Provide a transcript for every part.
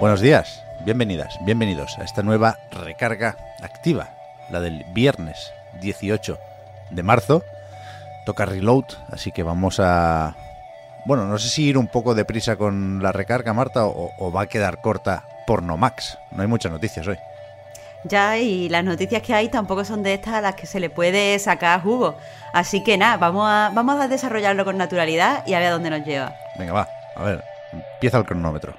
Buenos días, bienvenidas, bienvenidos a esta nueva recarga activa, la del viernes 18 de marzo. Toca reload, así que vamos a... Bueno, no sé si ir un poco deprisa con la recarga, Marta, o, o va a quedar corta por no Max. No hay muchas noticias hoy. Ya, y las noticias que hay tampoco son de estas a las que se le puede sacar jugo. Así que nada, vamos a, vamos a desarrollarlo con naturalidad y a ver a dónde nos lleva. Venga, va, a ver, empieza el cronómetro.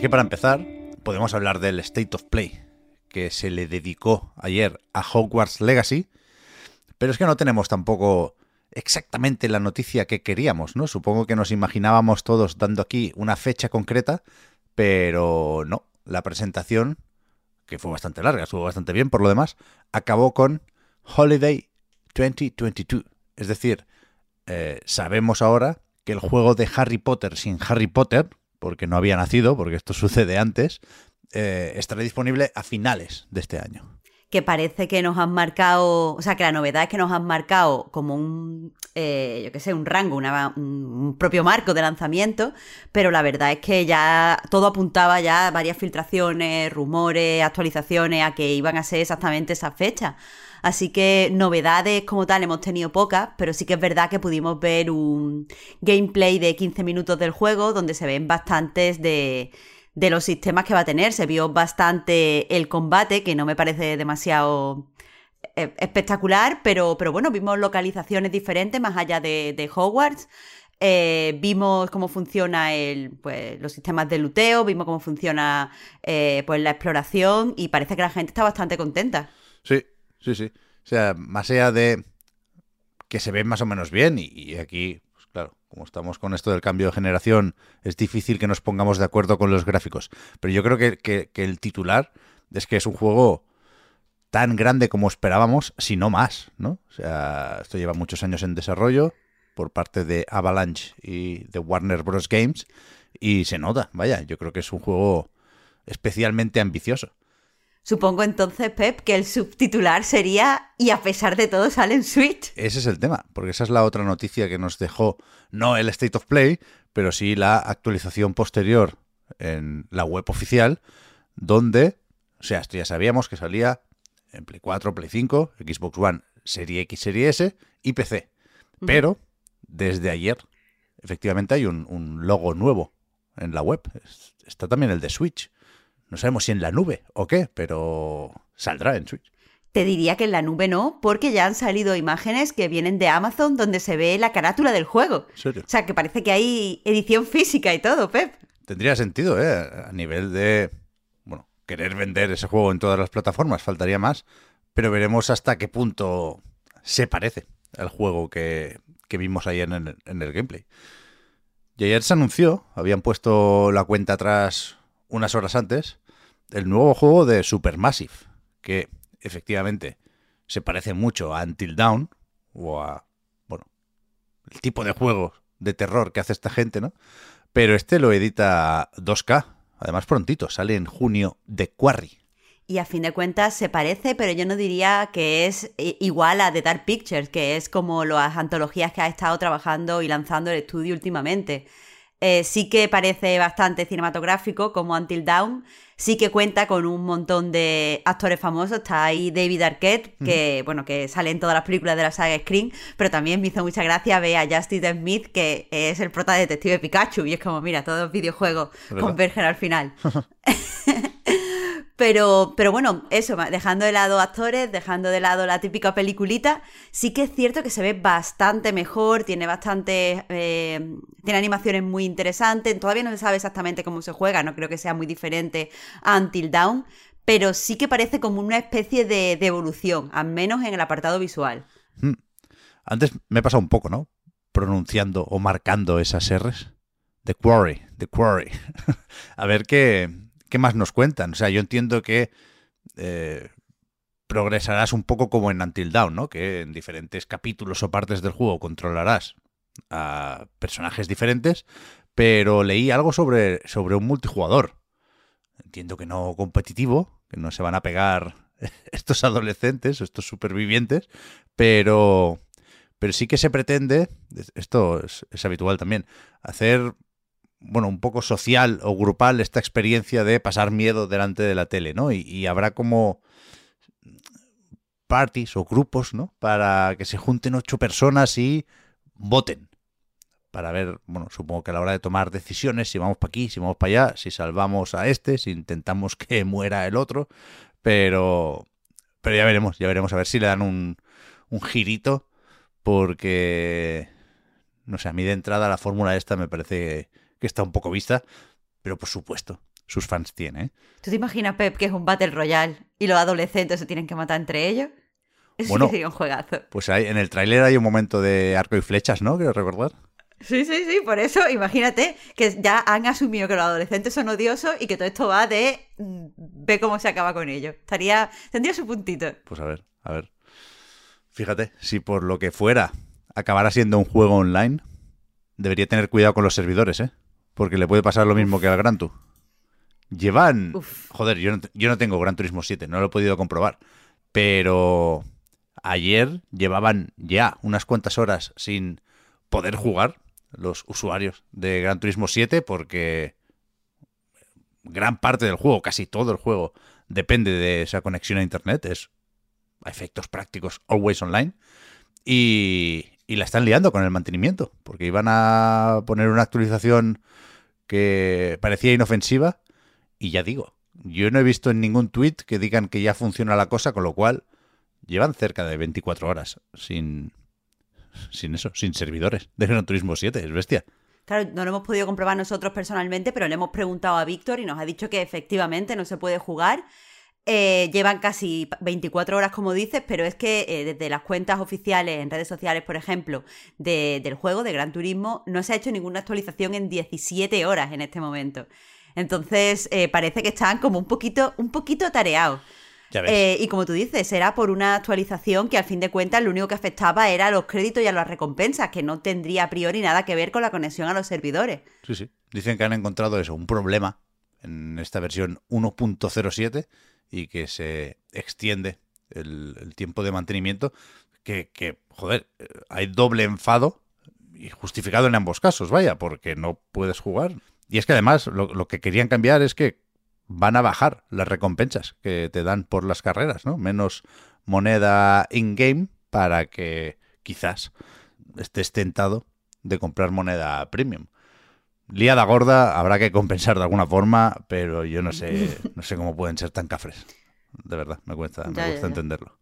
Es que para empezar, podemos hablar del State of Play, que se le dedicó ayer a Hogwarts Legacy, pero es que no tenemos tampoco exactamente la noticia que queríamos, ¿no? Supongo que nos imaginábamos todos dando aquí una fecha concreta, pero no, la presentación, que fue bastante larga, estuvo bastante bien por lo demás, acabó con Holiday 2022. Es decir, eh, sabemos ahora que el juego de Harry Potter sin Harry Potter, porque no había nacido, porque esto sucede antes, eh, estará disponible a finales de este año. Que parece que nos han marcado, o sea, que la novedad es que nos han marcado como un, eh, yo qué sé, un rango, un propio marco de lanzamiento, pero la verdad es que ya todo apuntaba ya a varias filtraciones, rumores, actualizaciones a que iban a ser exactamente esas fechas. Así que novedades como tal hemos tenido pocas, pero sí que es verdad que pudimos ver un gameplay de 15 minutos del juego donde se ven bastantes de, de los sistemas que va a tener. Se vio bastante el combate, que no me parece demasiado eh, espectacular, pero, pero bueno, vimos localizaciones diferentes más allá de, de Hogwarts. Eh, vimos cómo funciona el, pues, los sistemas de luteo, vimos cómo funciona eh, pues, la exploración y parece que la gente está bastante contenta. Sí, sí, sí. O sea, más allá de que se ven más o menos bien y, aquí, claro, como estamos con esto del cambio de generación, es difícil que nos pongamos de acuerdo con los gráficos. Pero yo creo que, que- el titular es que es un juego tan grande como esperábamos, si no más, ¿no? O sea, esto lleva muchos años en desarrollo por parte de Avalanche y de Warner Bros. Games y se nota, vaya, yo creo que es un juego especialmente ambicioso. Supongo entonces, Pep, que el subtitular sería Y a pesar de todo sale en Switch. Ese es el tema, porque esa es la otra noticia que nos dejó, no el State of Play, pero sí la actualización posterior en la web oficial, donde, o sea, esto ya sabíamos que salía en Play 4, Play 5, Xbox One, Serie X, Serie S y PC. Pero desde ayer, efectivamente, hay un, un logo nuevo en la web. Es- Está también el de Switch. No sabemos si en la nube o qué, pero saldrá en Switch. Te diría que en la nube no, porque ya han salido imágenes que vienen de Amazon donde se ve la carátula del juego. ¿En serio? O sea, que parece que hay edición física y todo, Pep. Tendría sentido, ¿eh? A nivel de, bueno, querer vender ese juego en todas las plataformas, faltaría más, pero veremos hasta qué punto se parece al juego que, que vimos ayer en el, en el gameplay. Y ayer se anunció, habían puesto la cuenta atrás unas horas antes, el nuevo juego de Supermassive, que efectivamente se parece mucho a Until Dawn, o a, bueno, el tipo de juego de terror que hace esta gente, ¿no? Pero este lo edita 2K, además prontito, sale en junio de Quarry. Y a fin de cuentas se parece, pero yo no diría que es i- igual a The Dark Pictures, que es como las antologías que ha estado trabajando y lanzando el estudio últimamente. Eh, sí que parece bastante cinematográfico, como Until Dawn. Sí que cuenta con un montón de actores famosos. Está ahí David Arquette, que, bueno, que sale en todas las películas de la saga Scream, pero también me hizo mucha gracia ver a Justice Smith, que es el prota de Detective Pikachu. Y es como, mira, todos los videojuegos convergen al final. Pero, pero bueno, eso, dejando de lado actores, dejando de lado la típica peliculita, sí que es cierto que se ve bastante mejor, tiene bastante. Eh, tiene animaciones muy interesantes. Todavía no se sabe exactamente cómo se juega, no creo que sea muy diferente a Until Dawn, pero sí que parece como una especie de, evolución, al menos en el apartado visual. Hmm. Antes me he pasado un poco, ¿no? Pronunciando o marcando esas R's. The Quarry, The Quarry. a ver qué, ¿qué más nos cuentan? O sea, yo entiendo que eh, progresarás un poco como en Until Dawn, ¿no? Que en diferentes capítulos o partes del juego controlarás a personajes diferentes, pero leí algo sobre, sobre un multijugador. Entiendo que no competitivo, que no se van a pegar estos adolescentes, estos supervivientes, pero, pero sí que se pretende, esto es habitual también, hacer bueno, un poco social o grupal esta experiencia de pasar miedo delante de la tele, ¿no? Y, habrá como parties o grupos, ¿no? Para que se junten ocho personas y voten. Para ver, bueno, supongo que a la hora de tomar decisiones, si vamos para aquí, si vamos para allá, si salvamos a este, si intentamos que muera el otro. Pero, pero ya veremos, ya veremos a ver si le dan un, un girito. Porque, no sé, a mí de entrada la fórmula esta me parece que está un poco vista, pero por supuesto, sus fans tienen. ¿eh? ¿Tú te imaginas, Pep, que es un Battle Royale y los adolescentes se tienen que matar entre ellos? Eso bueno, sería un juegazo. Pues hay, en el tráiler hay un momento de arco y flechas, ¿no? Quiero recordar. Sí, sí, sí, por eso imagínate que ya han asumido que los adolescentes son odiosos y que todo esto va de mm, ve cómo se acaba con ellos. Estaría, tendría su puntito. Pues a ver, a ver. Fíjate, si por lo que fuera acabara siendo un juego online, debería tener cuidado con los servidores, ¿eh? Porque le puede pasar lo mismo que al Gran Tour. Llevan... Joder, yo no, yo no tengo Gran Turismo 7, no lo he podido comprobar. Pero ayer llevaban ya unas cuantas horas sin poder jugar los usuarios de Gran Turismo 7 porque gran parte del juego, casi todo el juego, depende de esa conexión a Internet. Es a efectos prácticos always online. Y, y la están liando con el mantenimiento porque iban a poner una actualización que parecía inofensiva. Y ya digo, yo no he visto en ningún tweet que digan que ya funciona la cosa, con lo cual llevan cerca de 24 horas sin, sin eso, sin servidores de Gran Turismo 7, es bestia. Claro, no lo hemos podido comprobar nosotros personalmente, pero le hemos preguntado a Víctor y nos ha dicho que efectivamente no se puede jugar eh, llevan casi 24 horas, como dices, pero es que eh, desde las cuentas oficiales en redes sociales, por ejemplo, del juego de Gran Turismo, no se ha hecho ninguna actualización en 17 horas en este momento. Entonces, eh, parece que están como un poquito, un poquito tareados. y como tú dices, era por una actualización que al fin de cuentas lo único que afectaba era a los créditos y a las recompensas, que no tendría a priori nada que ver con la conexión a los servidores. Sí, sí. Dicen que han encontrado eso, un problema en esta versión 1.07 y que se extiende el, tiempo de mantenimiento, que, joder, hay doble enfado y justificado en ambos casos, vaya, porque no puedes jugar. Y es que además lo, que querían cambiar es que van a bajar las recompensas que te dan por las carreras, ¿no? Menos moneda in-game para que quizás estés tentado de comprar moneda premium. Liada gorda, habrá que compensar de alguna forma, pero yo no sé, no sé cómo pueden ser tan cafres. De verdad, me cuesta, me gusta entenderlo.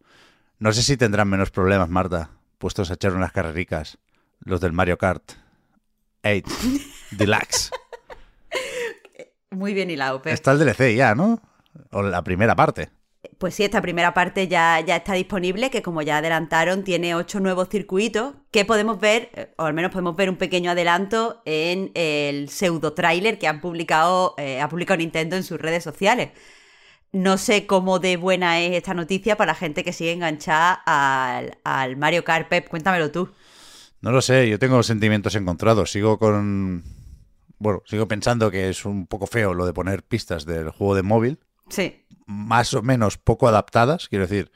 No sé si tendrán menos problemas, Marta, puestos a echar unas carrericas, los del Mario Kart 8 Deluxe. Muy bien hilado. Está el DLC ya, ¿no? O la primera parte. Pues sí, esta primera parte ya, ya está disponible, que como ya adelantaron, tiene ocho nuevos circuitos que podemos ver, eh, o al menos podemos ver un pequeño adelanto en el pseudo trailer que han publicado, eh, ha publicado Nintendo en sus redes sociales. No sé cómo de buena es esta noticia para la gente que sigue enganchada al, al Mario Kart. Pep, cuéntamelo tú. No lo sé, yo tengo sentimientos encontrados. Sigo con. Bueno, sigo pensando que es un poco feo lo de poner pistas del juego de móvil. Sí más o menos poco adaptadas. Quiero decir,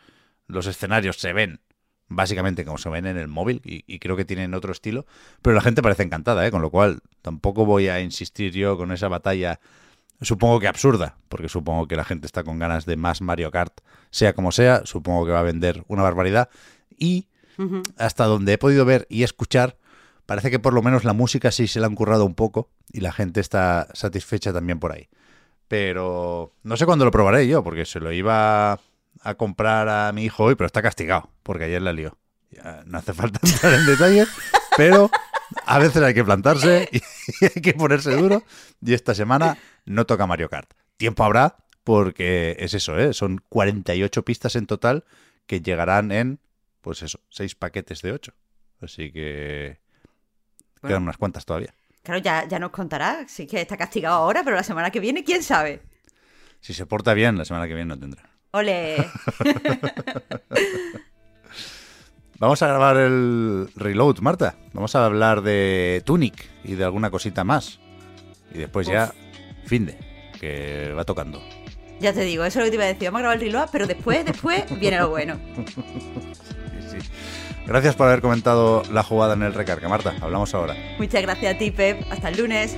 los escenarios se ven básicamente como se ven en el móvil y, creo que tienen otro estilo, pero la gente parece encantada, ¿eh? con lo cual tampoco voy a insistir yo con esa batalla, supongo que absurda, porque supongo que la gente está con ganas de más Mario Kart, sea como sea, supongo que va a vender una barbaridad y hasta donde he podido ver y escuchar, parece que por lo menos la música sí se la han currado un poco y la gente está satisfecha también por ahí Pero no sé cuándo lo probaré yo, porque se lo iba a comprar a mi hijo hoy, pero está castigado, porque ayer la lió. Ya no hace falta entrar en detalles, pero a veces hay que plantarse y hay que ponerse duro. Y esta semana no toca Mario Kart. Tiempo habrá, porque es eso, ¿eh? son 48 pistas en total que llegarán en, pues eso, 6 paquetes de 8. Así que Bueno. quedan unas cuantas todavía. Claro, ya, ya nos contará. Sí que está castigado ahora, pero la semana que viene, quién sabe. Si se porta bien, la semana que viene no tendrá. Ole. Vamos a grabar el reload, Marta. Vamos a hablar de Tunic y de alguna cosita más. Y después ya, fin de, que va tocando. ya te digo, eso es lo que te iba a decir. Vamos a grabar el reload, pero después, después viene lo bueno. Gracias por haber comentado la jugada en el recarga, Marta. Hablamos ahora. Muchas gracias a ti, Pep. Hasta el lunes.